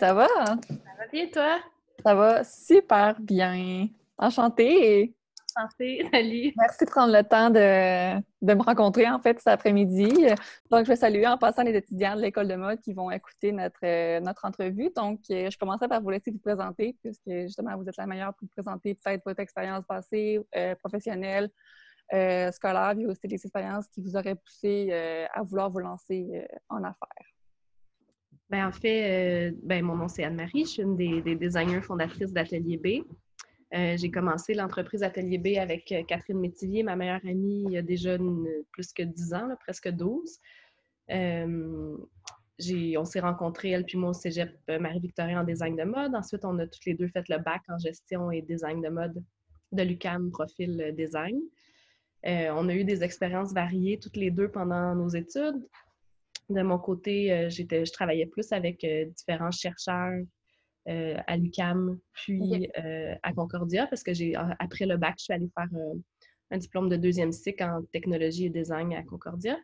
ça va? Ça va bien, toi? Ça va super bien. Enchantée. Enchantée, Salut. Merci de prendre le temps de, me rencontrer, en fait, cet après-midi. Donc, je vais saluer en passant les étudiants de l'École de mode qui vont écouter notre, notre entrevue. Donc, je commencerai par vous laisser vous présenter, puisque justement, vous êtes la meilleure pour vous présenter peut-être votre expérience passée, euh, professionnelle, euh, scolaire, puis aussi des expériences qui vous auraient poussé euh, à vouloir vous lancer en affaires. Ben, en fait, euh, ben, mon nom c'est Anne-Marie, je suis une des, des designers fondatrices d'Atelier B. Euh, j'ai commencé l'entreprise Atelier B avec euh, Catherine Métivier, ma meilleure amie, il y a déjà plus que 10 ans, presque 12. on s'est rencontrés, elle puis moi, au cégep Marie-Victorin en design de mode. Ensuite, on a toutes les deux fait le bac en gestion et design de mode de l'UCAM, profil design. on a eu des expériences variées toutes les deux pendant nos études. De mon côté, euh, j'étais, je travaillais plus avec euh, différents chercheurs euh, à l'UCAM, puis à Concordia, parce que j'ai après le bac, je suis allée faire un diplôme de deuxième cycle en technologie et design à Concordia.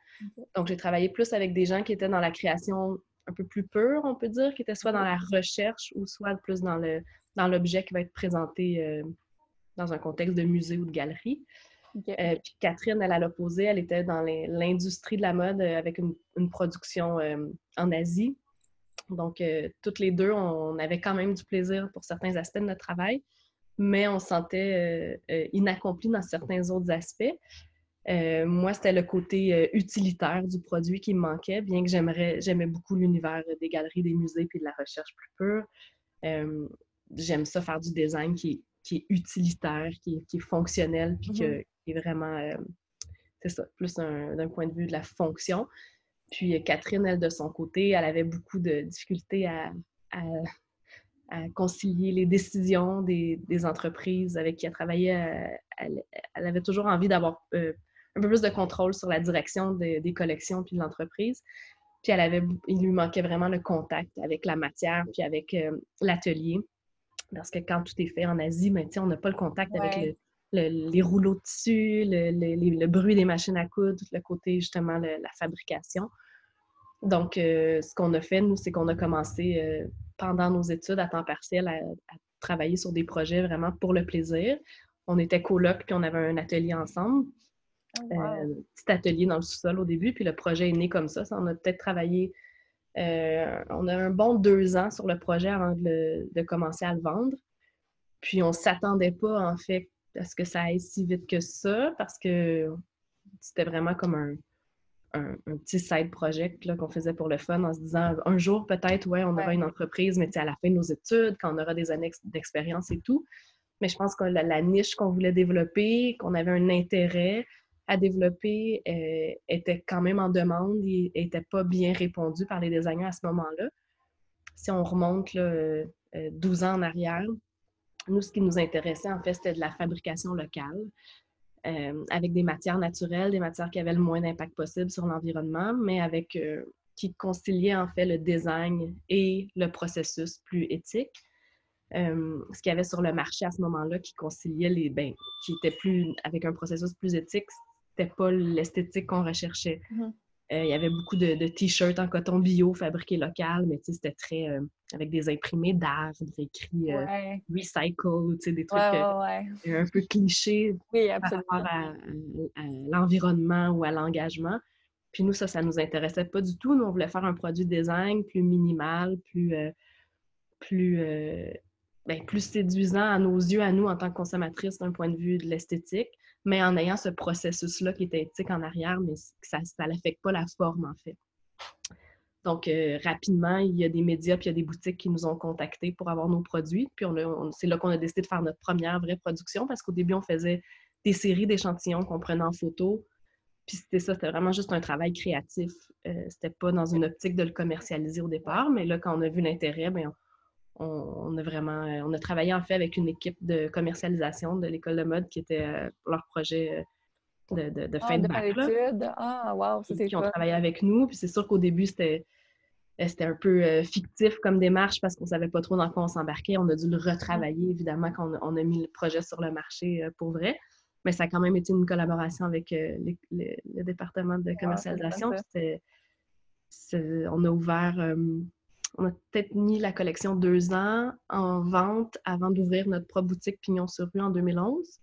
Donc, j'ai travaillé plus avec des gens qui étaient dans la création un peu plus pure, on peut dire, qui étaient soit dans la recherche ou soit plus dans le dans l'objet qui va être présenté dans un contexte de musée ou de galerie. Euh, puis Catherine, elle, a l'opposé, elle était dans l'industrie de la mode euh, avec une, production euh, en Asie. Donc, toutes les deux, on avait quand même du plaisir pour certains aspects de notre travail, mais on se sentait inaccompli dans certains autres aspects. moi, c'était le côté utilitaire du produit qui me manquait, bien que j'aimerais, j'aimais beaucoup l'univers des galeries, des musées puis de la recherche plus pure. j'aime ça faire du design qui, qui est utilitaire, qui, qui est fonctionnel, puis mm-hmm est vraiment, euh, c'est ça, plus d'un point de vue de la fonction. Puis euh, Catherine, elle, de son côté, elle avait beaucoup de difficultés à, concilier les décisions des, entreprises avec qui elle travaillait. Euh, elle, avait toujours envie d'avoir un peu plus de contrôle sur la direction des collections puis de l'entreprise. Puis elle avait, il lui manquait vraiment le contact avec la matière puis avec l'atelier. Parce que quand tout est fait en Asie, ben, on n'a pas le contact avec le, les rouleaux de tissu, le, bruit des machines à coudre, le côté justement la fabrication. Donc, euh, ce qu'on a fait, nous, c'est qu'on a commencé euh, pendant nos études à temps partiel à, travailler sur des projets vraiment pour le plaisir. On était coloc, puis on avait un atelier ensemble. Oh, euh, petit atelier dans le sous-sol au début, puis le projet est né comme ça. ça on a peut-être travaillé, on a un bon deux ans sur le projet avant de, de commencer à le vendre. Puis on ne s'attendait pas, en fait, est ce que ça aille si vite que ça, parce que c'était vraiment comme un, petit side project qu'on faisait pour le fun en se disant un jour peut-être, ouais, on aura une entreprise, mais à la fin de nos études, quand on aura des années d'expérience et tout. Mais je pense que la, niche qu'on voulait développer, qu'on avait un intérêt à développer, euh, était quand même en demande et n'était pas bien répondu par les designers à ce moment-là. Si on remonte là, 12 euh, ans en arrière, nous, ce qui nous intéressait, en fait, c'était de la fabrication locale. Euh, avec des matières naturelles, des matières qui avaient le moins d'impact possible sur l'environnement, mais avec euh, qui conciliaient en fait le design et le processus plus éthique. Euh, ce qu'il y avait sur le marché à ce moment-là qui conciliait les bains, qui était plus avec un processus plus éthique, c'était pas l'esthétique qu'on recherchait. Mm-hmm. Euh, il y avait beaucoup de, t-shirts en coton bio fabriqués local, mais c'était très euh, avec des imprimés d'art, écrit euh, recycle, des trucs un peu clichés par rapport à, l'environnement ou à l'engagement. Puis nous, ça, ça nous intéressait pas du tout. Nous, on voulait faire un produit design plus minimal, plus, plus, ben, plus séduisant à nos yeux, à nous, en tant que consommatrices, d'un point de vue de l'esthétique mais en ayant ce processus-là qui était éthique en arrière, mais ça n'affecte pas la forme, en fait. Donc, euh, rapidement, il y a des médias puis il y a des boutiques qui nous ont contactés pour avoir nos produits. Puis c'est là qu'on a décidé de faire notre première vraie production parce qu'au début, on faisait des séries d'échantillons qu'on prenait en photo. Puis c'était ça, c'était vraiment juste un travail créatif. Euh, c'était pas dans une optique de le commercialiser au départ, mais là, quand on a vu l'intérêt, bien, on, a vraiment, euh, on a travaillé en fait avec une équipe de commercialisation de l'école de mode qui était euh, leur projet euh, de, de, fin ah, de, bac. Ah, wow, c'est Qui ont travaillé avec nous. Puis c'est sûr qu'au début, c'était c'était un peu fictif comme démarche parce qu'on savait pas trop dans quoi on s'embarquait. On a dû le retravailler, évidemment, quand on, a mis le projet sur le marché pour vrai. Mais ça a quand même été une collaboration avec le département de commercialisation. on a ouvert on a peut-être mis la collection deux ans en vente avant d'ouvrir notre propre boutique Pignon sur rue en 2011.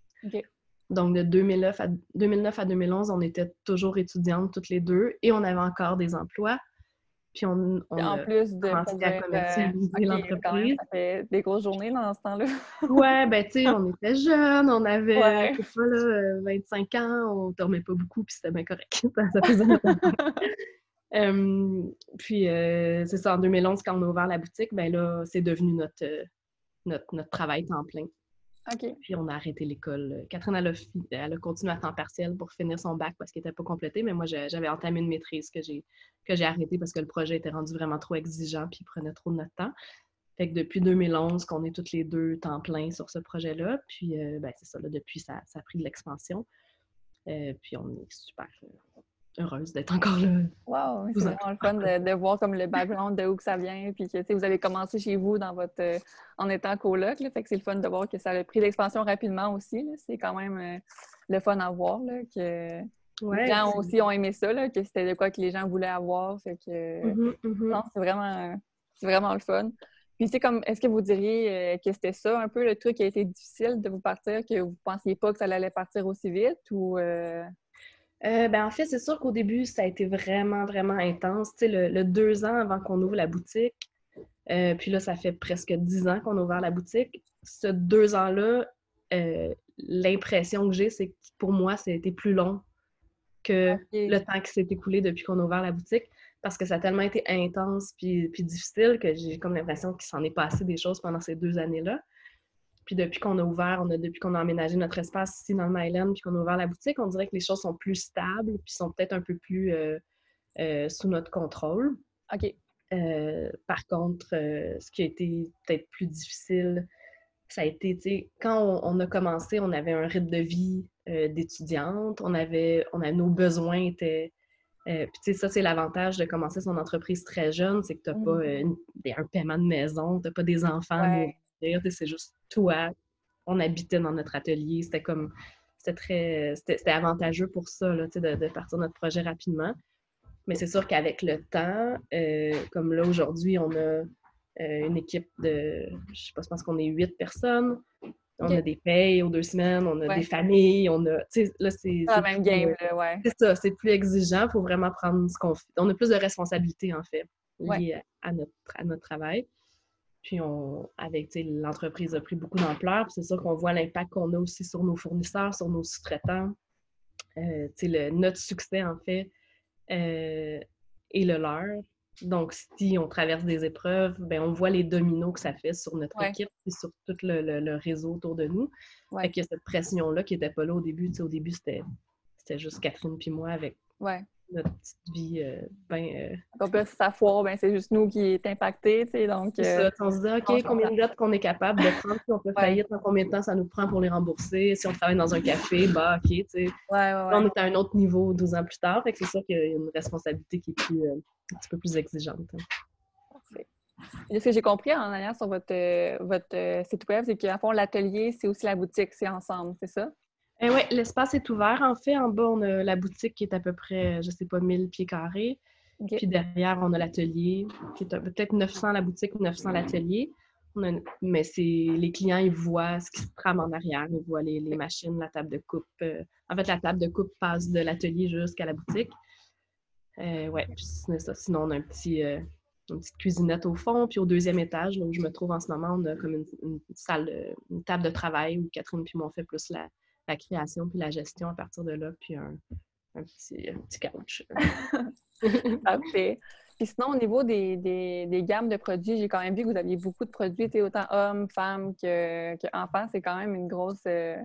Donc, de 2009 à, 2009 à 2011, on était toujours étudiantes toutes les deux et on avait encore des emplois. Puis on, en plus de commencé à commercialiser euh, l'entreprise. Ça fait des grosses journées dans ce temps-là. ouais, ben tu sais, on était jeunes, on avait ouais. là, 25 ans, on dormait pas beaucoup, puis c'était bien correct. ça, faisait puis euh, c'est ça, en 2011, quand on a ouvert la boutique, ben là, c'est devenu notre, euh, notre, notre travail temps plein. Puis on a arrêté l'école. Catherine, elle a, elle a, continué à temps partiel pour finir son bac parce qu'il n'était pas complété, mais moi, j'avais entamé une maîtrise que j'ai arrêtée parce que le projet était rendu vraiment trop exigeant puis il prenait trop de notre temps. Fait que depuis 2011, qu'on est toutes les deux temps plein sur ce projet-là. Puis, euh, ben, c'est ça, là, depuis, ça, ça, a pris de l'expansion. Euh, puis, on est super heureuse d'être encore là. Wow, c'est vraiment le fun de, voir comme le background de où que ça vient, puis que vous avez commencé chez vous dans votre euh, en étant coloc, là, fait que c'est le fun de voir que ça a pris l'expansion rapidement aussi. C'est quand même euh, le fun à voir là, que les gens aussi ont aimé ça, là, que c'était de quoi que les gens voulaient avoir. Fait que mm-hmm, mm-hmm. non, c'est vraiment c'est vraiment le fun. Puis c'est comme est-ce que vous diriez euh, que c'était ça un peu le truc qui a été difficile de vous partir, que vous pensiez pas que ça allait partir aussi vite ou euh, ben, en fait, c'est sûr qu'au début, ça a été vraiment, vraiment intense. Tu sais, le, deux ans avant qu'on ouvre la boutique, euh, puis là, ça fait presque dix ans qu'on a ouvert la boutique. Ce deux ans-là, euh, l'impression que j'ai, c'est que pour moi, ça a été plus long que le temps qui s'est écoulé depuis qu'on a ouvert la boutique parce que ça a tellement été intense puis, puis difficile que j'ai comme l'impression qu'il s'en est passé des choses pendant ces deux années-là. Puis depuis qu'on a ouvert, on a, depuis qu'on a aménagé notre espace ici dans le Myland, puis qu'on a ouvert la boutique, on dirait que les choses sont plus stables, puis sont peut-être un peu plus euh, euh, sous notre contrôle. OK. Euh, par contre, ce qui a été peut-être plus difficile, ça a été, tu sais, quand on, a commencé, on avait un rythme de vie d'étudiante, on avait, on a, nos besoins étaient... puis, tu sais, ça, c'est l'avantage de commencer son entreprise très jeune, c'est que tu n'as pas mmh. un paiement de maison, tu n'as pas des enfants c'est juste toi. On habitait dans notre atelier. C'était comme. C'était très. C'était avantageux pour ça, là, de, de partir notre projet rapidement. Mais c'est sûr qu'avec le temps, euh, comme là aujourd'hui, on a euh, une équipe de, je sais pas, je pense qu'on est huit personnes. On a des payes aux deux semaines, on a des familles, on a, tu sais, là, c'est... la même game, ouais. C'est ça, c'est plus exigeant, il faut vraiment prendre ce qu'on fait. On a plus de responsabilités, en fait, liées à, notre, à notre travail. Puis on, avec l'entreprise a pris beaucoup d'ampleur. C'est sûr qu'on voit l'impact qu'on a aussi sur nos fournisseurs, sur nos sous-traitants. Euh, le, notre succès, en fait, euh, est le leur. Donc, si on traverse des épreuves, ben, on voit les dominos que ça fait sur notre équipe et sur tout le, réseau autour de nous. Ouais. Fait cette pression-là qui n'était pas là au début. au début, c'était juste Catherine puis moi avec ouais notre petite vie euh, ben, euh... sa foire, ben, c'est juste nous qui est impacté, tu sais, donc... Euh, on se dit, OK, combien de dettes qu'on est capable de prendre, si on peut faillir, combien de temps ça nous prend pour les rembourser, si on travaille dans un café, bah, OK, tu sais. Ouais, on est à un autre niveau 12 ans plus tard, fait que c'est sûr qu'il y a une responsabilité qui est plus, euh, un petit peu plus exigeante. Hein. Parfait. ce que j'ai compris en allant sur votre, votre site web, c'est qu'à fond, l'atelier, c'est aussi la boutique, c'est ensemble, c'est ça? Eh oui, l'espace est ouvert. En fait, en bas, on a la boutique qui est à peu près, je ne sais pas, 1000 pieds carrés. Puis derrière, on a l'atelier, qui est peut-être 900 la boutique, 900 l'atelier. Mais c'est les clients, ils voient ce qui se trame en arrière. Ils voient les, machines, la table de coupe. Euh, en fait, la table de coupe passe de l'atelier jusqu'à la boutique. Euh, ouais, ça. Sinon, on a un petit, euh, une petite cuisinette au fond. Puis au deuxième étage, là où je me trouve en ce moment, on a comme une, salle, une table de travail où Catherine puis moi, on fait plus la, la création puis la gestion à partir de là, puis un, petit, un petit couch. Parfait. Puis sinon, au niveau des, des, gammes de produits, j'ai quand même vu que vous aviez beaucoup de produits, autant hommes, femmes que, enfants. C'est quand même une grosse, euh,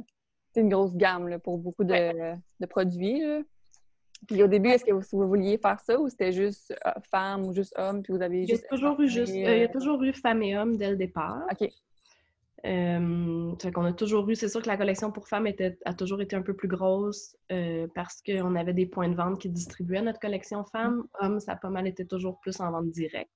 une grosse gamme là, pour beaucoup de, de produits. Puis au début, est-ce que vous, vouliez faire ça ou c'était juste euh, femmes ou juste hommes? Puis vous avez il y a toujours eu juste, euh, il y a toujours eu femmes et hommes dès le départ. OK. Euh, qu'on a toujours eu, c'est sûr que la collection pour femmes était, a toujours été un peu plus grosse euh, parce qu'on avait des points de vente qui distribuaient notre collection femmes. Hommes, ça a pas mal été toujours plus en vente directe.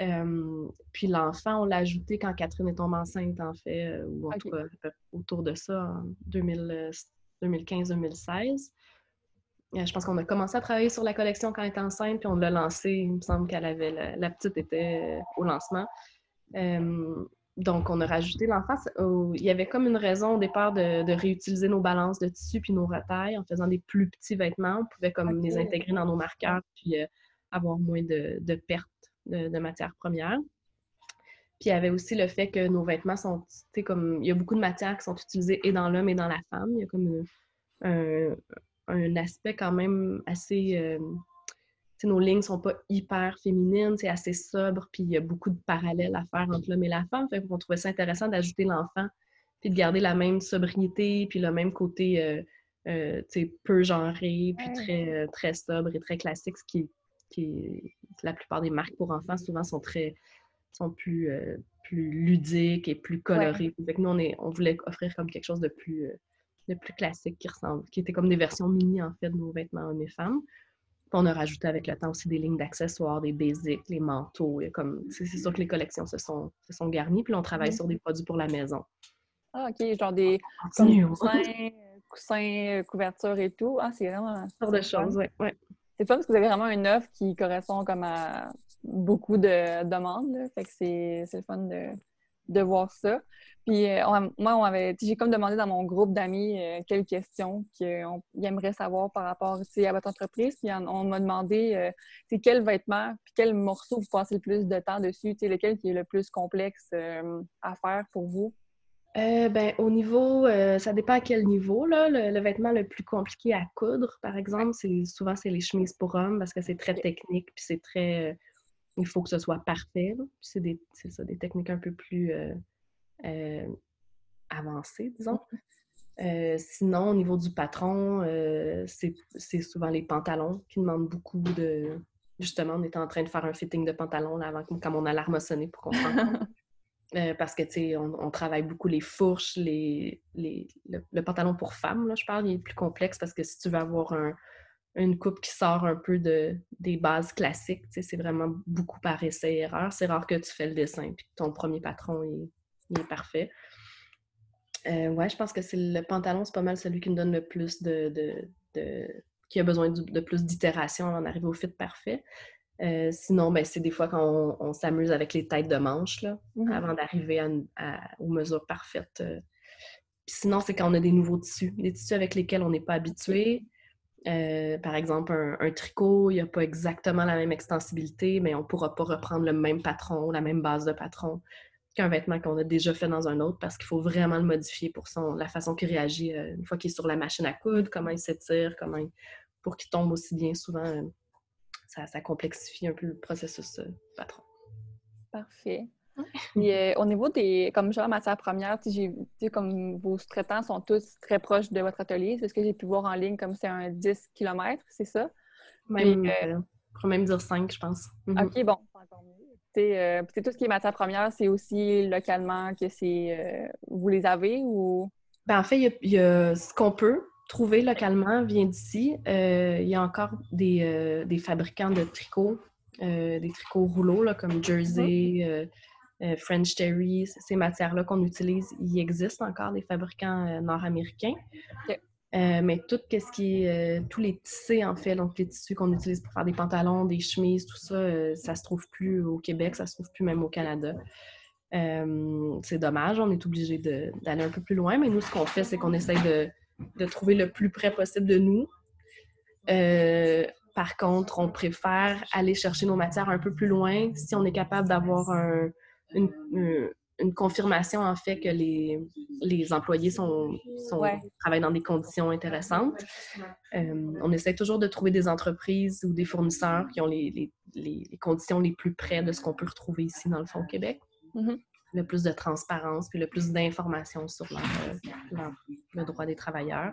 Euh, puis l'enfant, on l'a ajouté quand Catherine est tombée enceinte, en fait, euh, ou en tout cas autour de ça, en 2015-2016. je pense qu'on a commencé à travailler sur la collection quand elle était enceinte, puis on l'a lancée. Il me semble qu'elle avait la, petite était au lancement. Donc, on a rajouté l'enfant. Il y avait comme une raison au départ de, réutiliser nos balances de tissu puis nos retailles en faisant des plus petits vêtements. On pouvait comme les intégrer dans nos marqueurs puis avoir moins de, pertes de, de matières premières. Puis il y avait aussi le fait que nos vêtements sont, tu sais, comme, il y a beaucoup de matières qui sont utilisées et dans l'homme et dans la femme. Il y a comme un, aspect quand même assez, euh, nos lignes sont pas hyper féminines, c'est assez sobre, puis il y a beaucoup de parallèles à faire entre l'homme et la femme. Fait qu'on trouvait ça intéressant d'ajouter l'enfant, puis de garder la même sobriété, puis le même côté, euh, euh, peu genré, puis très, très sobre et très classique, ce qui, qui la plupart des marques pour enfants souvent sont très sont plus, euh, plus ludiques et plus colorés. nous, on, est, on voulait offrir comme quelque chose de plus, euh, de plus classique qui ressemble, qui était comme des versions mini en fait de nos vêtements hommes et femmes. On a rajouté avec le temps aussi des lignes d'accessoires, des basics, les manteaux. comme, c'est, sûr que les collections se sont, se sont garnies. Puis on travaille sur des produits pour la maison. Ah, OK. Genre des coussins, coussins, couvertures et tout. Ah, c'est vraiment... Ce de choses, oui. Ouais. C'est fun parce que vous avez vraiment une offre qui correspond comme à beaucoup de demandes. Fait que c'est le fun de, voir ça. Puis euh, moi, on avait, j'ai comme demandé dans mon groupe d'amis euh, quelques questions qu'ils aimeraient savoir par rapport à votre entreprise. Puis on, m'a demandé euh, quel vêtement, puis quel morceau vous passez le plus de temps dessus, lequel qui est le plus complexe à faire pour vous? ben, au niveau, ça dépend à quel niveau. Là. Le, vêtement le plus compliqué à coudre, par exemple, c'est souvent c'est les chemises pour hommes parce que c'est très technique puis c'est très il faut que ce soit parfait. C'est des, ça, des techniques un peu plus euh, euh, avancées, disons. Euh, sinon, au niveau du patron, c'est souvent les pantalons qui demandent beaucoup de. Justement, on était en train de faire un fitting de pantalon là, avant quand mon alarme a sonné pour comprendre. parce que, tu sais, on, travaille beaucoup les fourches, les, les le, pantalon pour femme, là, je parle, il est plus complexe parce que si tu veux avoir un, une coupe qui sort un peu de, des bases classiques. C'est vraiment beaucoup par essai erreur. C'est rare que tu fais le dessin puis que ton premier patron il, est parfait. Euh, ouais, je pense que c'est le pantalon, c'est pas mal celui qui me donne le plus de. de, qui a besoin de, plus d'itération avant d'arriver au fit parfait. Euh, sinon, ben, c'est des fois quand on, s'amuse avec les têtes de manche là, mmh avant d'arriver aux mesures parfaites. Euh. sinon, c'est quand on a des nouveaux tissus, des tissus avec lesquels on n'est pas habitué. Euh, par exemple, un, tricot, il n'y a pas exactement la même extensibilité, mais on ne pourra pas reprendre le même patron, la même base de patron qu'un vêtement qu'on a déjà fait dans un autre parce qu'il faut vraiment le modifier pour son, la façon qu'il réagit euh, une fois qu'il est sur la machine à coudre, comment il s'étire, comment pour qu'il tombe aussi bien. Souvent, euh, ça, ça, complexifie un peu le processus patron. Parfait. Euh, au niveau des, comme genre matière première, j'ai comme vos sous-traitants sont tous très proches de votre atelier. C'est ce que j'ai pu voir en ligne, comme c'est un 10 km, c'est ça? Même, euh, euh même dire 5, je pense. Mhm. OK, bon, encore mieux. Euh, tout ce qui est matière première, c'est aussi localement que c'est. vous les avez ou? Ben, en fait, il y, a ce qu'on peut trouver localement vient d'ici. Il y a encore des, des fabricants de tricots, des tricots rouleaux là, comme Jersey. Euh, French Terry, ces matières-là qu'on utilise, il existe encore des fabricants euh, nord-américains. Euh, mais tout ce qui est tous les tissés en fait, donc les tissus qu'on utilise pour faire des pantalons, des chemises, tout ça, ça se trouve plus au Québec, ça se trouve plus même au Canada. c'est dommage, on est obligé d'aller un peu plus loin, mais nous ce qu'on fait, c'est qu'on essaye de, de, trouver le plus près possible de nous. par contre, on préfère aller chercher nos matières un peu plus loin si on est capable d'avoir un, une, confirmation en fait que les, les employés sont, travaillent dans des conditions intéressantes. Euh, on essaie toujours de trouver des entreprises ou des fournisseurs qui ont les, les, conditions les plus près de ce qu'on peut retrouver ici dans le fond Québec. Mm-hmm. Le plus de transparence, puis le plus d'informations sur le droit des travailleurs.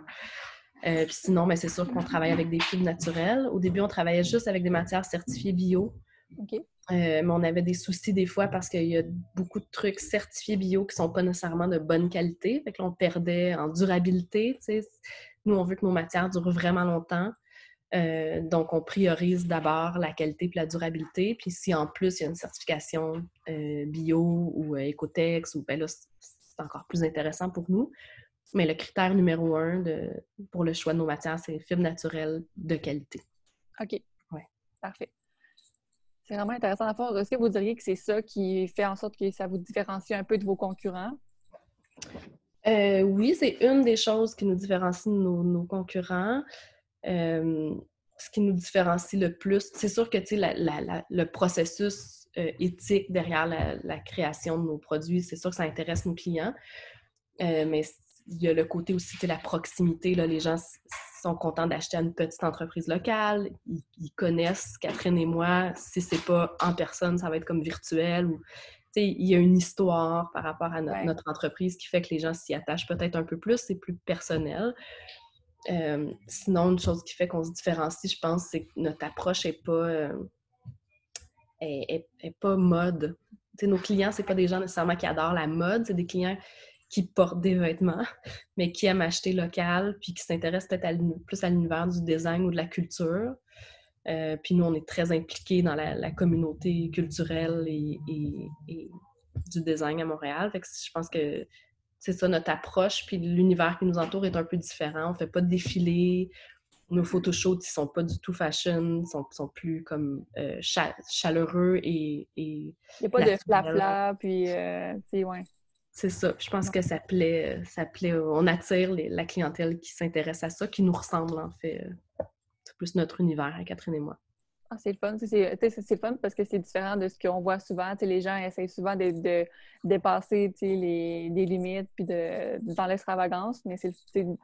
Euh, puis sinon, mais ben, c'est sûr qu'on travaille avec des fibres naturelles. Au début, on travaillait juste avec des matières certifiées bio. Euh, mais on avait des soucis des fois parce qu'il y a beaucoup de trucs certifiés bio qui ne sont pas nécessairement de bonne qualité. Fait que on perdait en durabilité. Nous, on veut que nos matières durent vraiment longtemps. Euh, donc, on priorise d'abord la qualité et la durabilité. Puis si en plus il y a une certification euh, bio ou Ecotex, ou, ben là, c'est encore plus intéressant pour nous. Mais le critère numéro un de, pour le choix de nos matières, c'est fibres naturelles de qualité. OK. Ouais. Parfait. C'est vraiment intéressant à faire. Est-ce que vous diriez que c'est ça qui fait en sorte que ça vous différencie un peu de vos concurrents? Euh, oui, c'est une des choses qui nous différencie de nos, concurrents. Euh, ce qui nous différencie le plus, c'est sûr que le processus euh, éthique derrière la, création de nos produits, c'est sûr que ça intéresse nos clients. mais il y a le côté aussi, c'est la proximité. Là, les gens sont contents d'acheter à une petite entreprise locale. Ils, connaissent Catherine et moi. Si c'est pas en personne, ça va être comme virtuel. Ou, il y a une histoire par rapport à notre entreprise qui fait que les gens s'y attachent peut-être un peu plus. C'est plus personnel. Euh, sinon, une chose qui fait qu'on se différencie, je pense, c'est que notre approche n'est pas, euh, est, pas mode. nos clients, c'est pas des gens nécessairement qui adorent la mode, c'est des clients qui portent des vêtements, mais qui aiment acheter local, puis qui s'intéressent peut-être plus à l'univers du design ou de la culture. Euh, puis nous, on est très impliqués dans la, communauté culturelle et, du design à Montréal. Fait que je pense que c'est ça notre approche. Puis l'univers qui nous entoure est un peu différent. On fait pas de défilé. Nos photoshoots, ils sont pas du tout fashion, sont, sont plus comme euh, chaleureux et, Il n'y a pas de flafla, puis euh, ouais. C'est ça. Je pense que ça plaît, ça plaît. On attire la clientèle qui s'intéresse à ça, qui nous ressemble en fait. C'est plus notre univers à Catherine et moi. Ah, c'est le fun. C'est fun parce que c'est différent de ce qu'on voit souvent. les gens essayent souvent de, dépasser les, limites puis de, dans l'extravagance, mais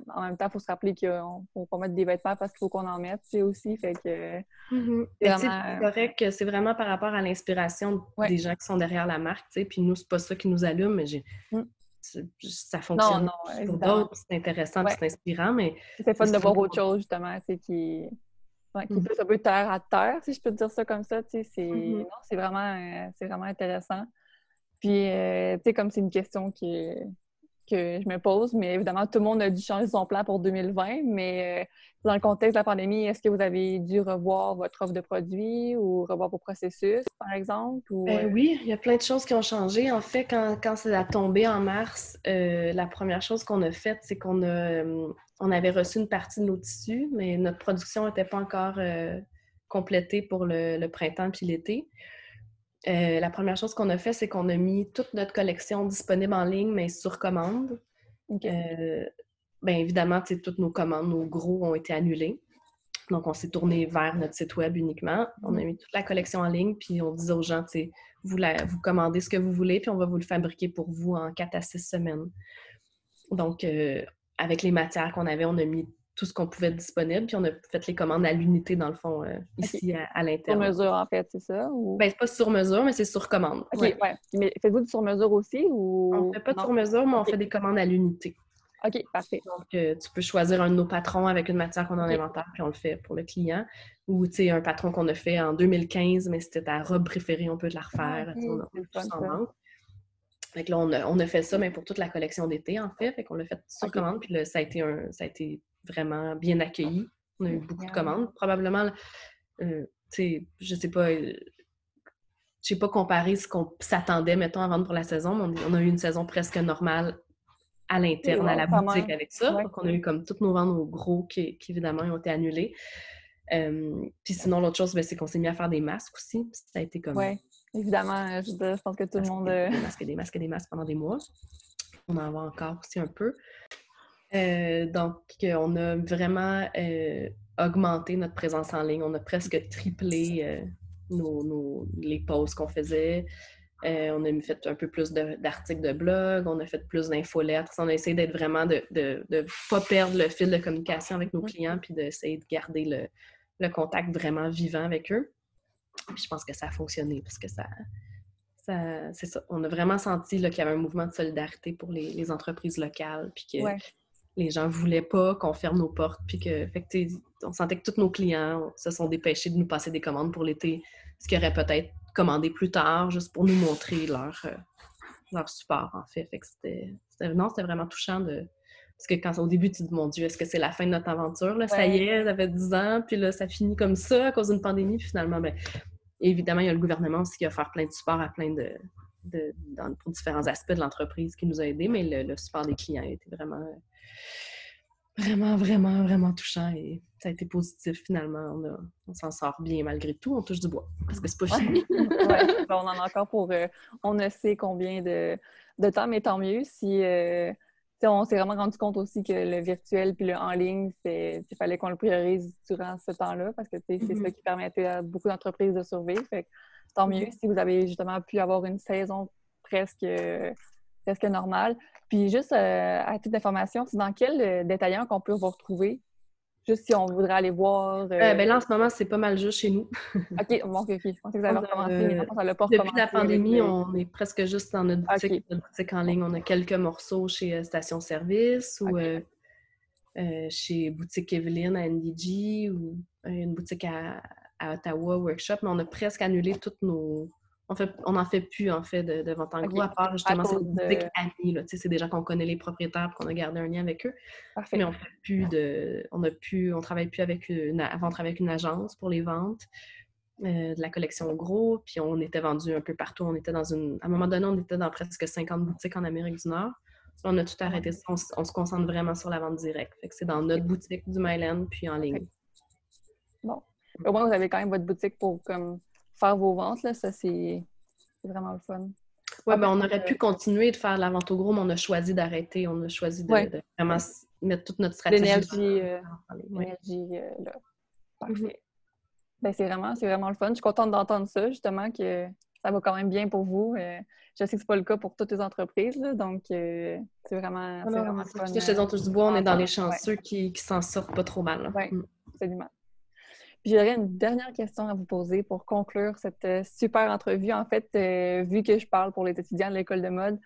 en même temps, il faut se rappeler qu'il faut pas mettre des vêtements parce qu'il faut qu'on en mette aussi. Fait que mm-hmm. c'est vraiment... correct que c'est vraiment par rapport à l'inspiration des gens qui sont derrière la marque. Puis nous, c'est pas ça qui nous allume, mais. Mm. ça fonctionne pour d'autres, c'est intéressant, c'est inspirant, mais... C'est fun de voir autre chose, justement, qui qui est plus un peu terre à terre, si je peux dire ça comme ça. C'est mm-hmm. vraiment, euh, c'est vraiment intéressant. Puis, euh, tu sais, comme c'est une question qui, que je me pose, mais évidemment, tout le monde a dû changer son plan pour 2020, mais euh, dans le contexte de la pandémie, est-ce que vous avez dû revoir votre offre de produits ou revoir vos processus, par exemple? Ben oui, il y a plein de choses qui ont changé. En fait, quand, quand c'est a tombé en mars, la première chose qu'on a faite, c'est qu'on a, on avait reçu une partie de nos tissus, mais notre production n'était pas encore euh, complétée pour le, printemps puis l'été. Euh, la première chose qu'on a fait, c'est qu'on a mis toute notre collection disponible en ligne, mais sur commande. Euh, bien évidemment, toutes nos commandes, nos gros ont été annulés. Donc, on s'est tourné vers notre site web uniquement. On a mm. mis toute la collection en ligne, puis on disait aux gens, vous, vous commandez ce que vous voulez, puis on va vous le fabriquer pour vous en 4 à 6 semaines. Donc, avec les matières qu'on avait, on a mis tout ce qu'on pouvait être disponible, puis on a fait les commandes à l'unité, dans le fond, euh, ici à, l'intérieur. Sur mesure, en fait, c'est ça? Ou... Ben, c'est pas sur mesure, mais c'est sur commande. OK, ouais. Mais faites-vous du sur mesure aussi? Ou... On fait pas de sur mesure, mais on fait des commandes à l'unité. OK, parfait. Donc, euh, tu peux choisir un de nos patrons avec une matière qu'on a en inventaire, puis on le fait pour le client. Ou, tu sais, un patron qu'on a fait en 2015, mais c'était ta robe préférée, on peut te la refaire. Ah, on a fait que là, on a, fait ça, mais pour toute la collection d'été, en fait. Fait qu'on l'a fait sur commande, puis là, ça a, été un, ça a été vraiment bien accueilli. On a eu beaucoup de commandes. Probablement, euh, tu sais, je sais pas, euh, je sais pas comparer ce qu'on s'attendait, mettons, à vendre pour la saison, mais on, a eu une saison presque normale à l'interne, à la boutique avec ça. Donc, on a eu comme toutes nos ventes au gros qui, évidemment, ont été annulées. Euh, puis sinon, l'autre chose, ben, c'est qu'on s'est mis à faire des masques aussi. Ça a été comme Évidemment, euh, je, pense que tout le monde. Euh, des masques, des masques, des masques pendant des mois. On en voit encore aussi un peu. Euh, donc, on a vraiment augmenté notre présence en ligne. On a presque triplé nos, les posts qu'on faisait. on a fait un peu plus d'articles de, blog, on a fait plus d'infolettres. On a essayé d'être vraiment de ne pas perdre le fil de communication avec nos clients puis d'essayer de garder le, le, contact vraiment vivant avec eux je pense que ça a fonctionné parce que ça, c'est ça. On a vraiment senti qu'il y avait un mouvement de solidarité pour les, entreprises locales, puis que les gens ne voulaient pas qu'on ferme nos portes, puis que, fait on sentait que tous nos clients se sont dépêchés de nous passer des commandes pour l'été, ce qu'ils auraient peut-être commandé plus tard, juste pour nous montrer leur, euh, leur support, en fait. fait que c'était, non, c'était vraiment touchant de, parce que quand au début, tu te dis, mon Dieu, est-ce que c'est la fin de notre aventure? Là? Ça y est, ça fait 10 ans, puis là, ça finit comme ça à cause d'une pandémie. Puis finalement, ben, évidemment, il y a le gouvernement aussi qui a offert plein de supports à plein de, pour différents aspects de l'entreprise qui nous a aidés, mais le, support des clients était vraiment, vraiment, vraiment, vraiment touchant et ça a été positif finalement. On, s'en sort bien malgré tout. On touche du bois parce que c'est pas fini. ouais, on en a encore pour euh, on ne sait combien de, temps, mais tant mieux si. Euh, on s'est vraiment rendu compte aussi que le virtuel puis le en ligne, il fallait qu'on le priorise durant ce temps-là parce que c'est mm-hmm. ça qui permettait à beaucoup d'entreprises de survivre. Fait tant mieux si vous avez justement pu avoir une saison presque, presque normale. Puis juste euh, à titre d'information, c'est dans quel euh, détaillant qu'on peut vous retrouver? Juste si on voudrait aller voir. Euh... ben là, en ce moment, c'est pas mal juste chez nous. OK, bon, OK, Je pensais que ça mais ça l'a pas Depuis la pandémie, on est presque juste dans notre boutique, notre boutique, en ligne. On a quelques morceaux chez Station Service ou chez Boutique Evelyne à NDG ou une boutique à, à Ottawa Workshop, mais on a presque annulé toutes nos. On fait, on n'en fait plus, en fait, de, vente en gros, à part justement cette boutique amis. C'est des gens qu'on connaît les propriétaires qu'on a gardé un lien avec eux. Mais on fait plus de. On a plus. On travaille plus avec une. Avant, on avec une agence pour les ventes. Euh, de la collection gros, puis on était vendu un peu partout. On était dans une... À un moment donné, on était dans presque 50 boutiques en Amérique du Nord. On a tout arrêté. On, se concentre vraiment sur la vente directe. c'est dans notre boutique du Myland, puis en ligne. Bon. Au moins, vous avez quand même votre boutique pour comme, faire vos ventes. Là. Ça, c'est vraiment le fun. Oui, ben, on aurait pu continuer de faire la vente au gros, mais on a choisi d'arrêter. On a choisi de, vraiment mettre toute notre stratégie. L'énergie, euh, euh, là. Parfait. Mhm. ben, c'est vraiment, vraiment le fun. Je suis contente d'entendre ça, justement, que ça va quand même bien pour vous. Euh, je sais que ce n'est pas le cas pour toutes les entreprises, donc c'est vraiment, c'est vraiment fun. Chez du Bois, on est dans les chanceux qui, qui s'en sortent pas trop mal. Oui, mm. absolument. J'aurais une dernière question à vous poser pour conclure cette euh, super entrevue. En fait, euh, vu que je parle pour les étudiants de l'école de mode,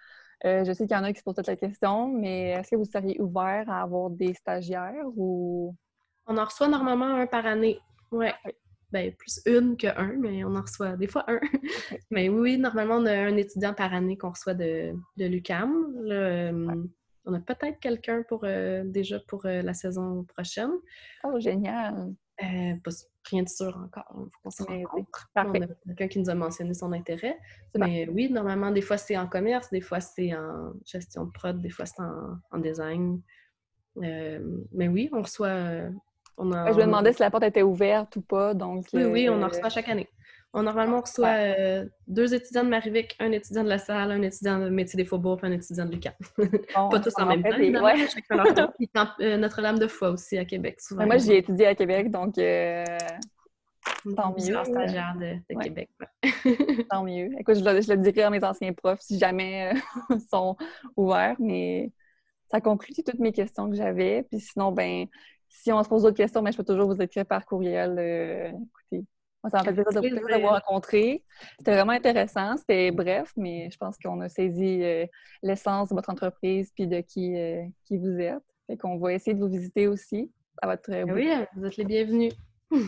euh, je sais qu'il y en a qui se posent toute la question, mais est-ce que vous seriez ouvert à avoir des stagiaires ou... On en reçoit normalement un par année. Ouais. Ben, plus une que un, mais on en reçoit des fois un. mais oui, normalement, on a un étudiant par année qu'on reçoit de, de l'UCAM. On a peut-être quelqu'un pour déjà pour la saison prochaine. Oh, génial! Euh, rien de sûr encore. Il faut qu'on se rencontre. On a quelqu'un qui nous a mentionné son intérêt. Mais oui, normalement, des fois, c'est en commerce, des fois, c'est en gestion de prod, des fois, c'est en, design. Euh, mais oui, on reçoit... Euh, je me demandais si la porte était ouverte ou pas. Donc, oui, oui, on en reçoit chaque année. On normalement reçoit euh, deux étudiants de Marivic, un étudiant de la salle, un étudiant de métier des faubourgs, puis un étudiant de Lucas. pas tous en même temps, euh, Notre-Dame de foi aussi à Québec, souvent. Moi, j'ai étudié à Québec, donc euh, tant mieux. stagiaire de, Québec. tant mieux. Écoute, je le, je le, dirai à mes anciens profs si jamais ils sont ouverts, mais ça conclut toutes mes questions que j'avais. Puis sinon, ben si on se pose d'autres questions, ben, je peux toujours vous écrire par courriel. écoutez, moi, ça m'a fait plaisir de vous rencontré. C'était vraiment intéressant. C'était bref, mais je pense qu'on a saisi euh, l'essence de votre entreprise puis de qui, euh, qui vous êtes. Fait qu'on va essayer de vous visiter aussi à votre ben Oui, vous êtes les bienvenus.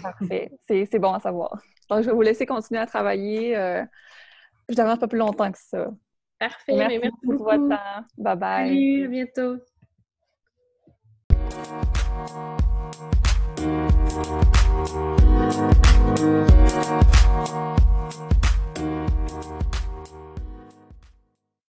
Parfait. C'est bon à savoir. Donc, je vais vous laisser continuer à travailler. Euh, je ne pas plus longtemps que ça. Parfait. Merci, merci beaucoup pour votre temps. Bye bye. Salut, à bientôt. Thank you.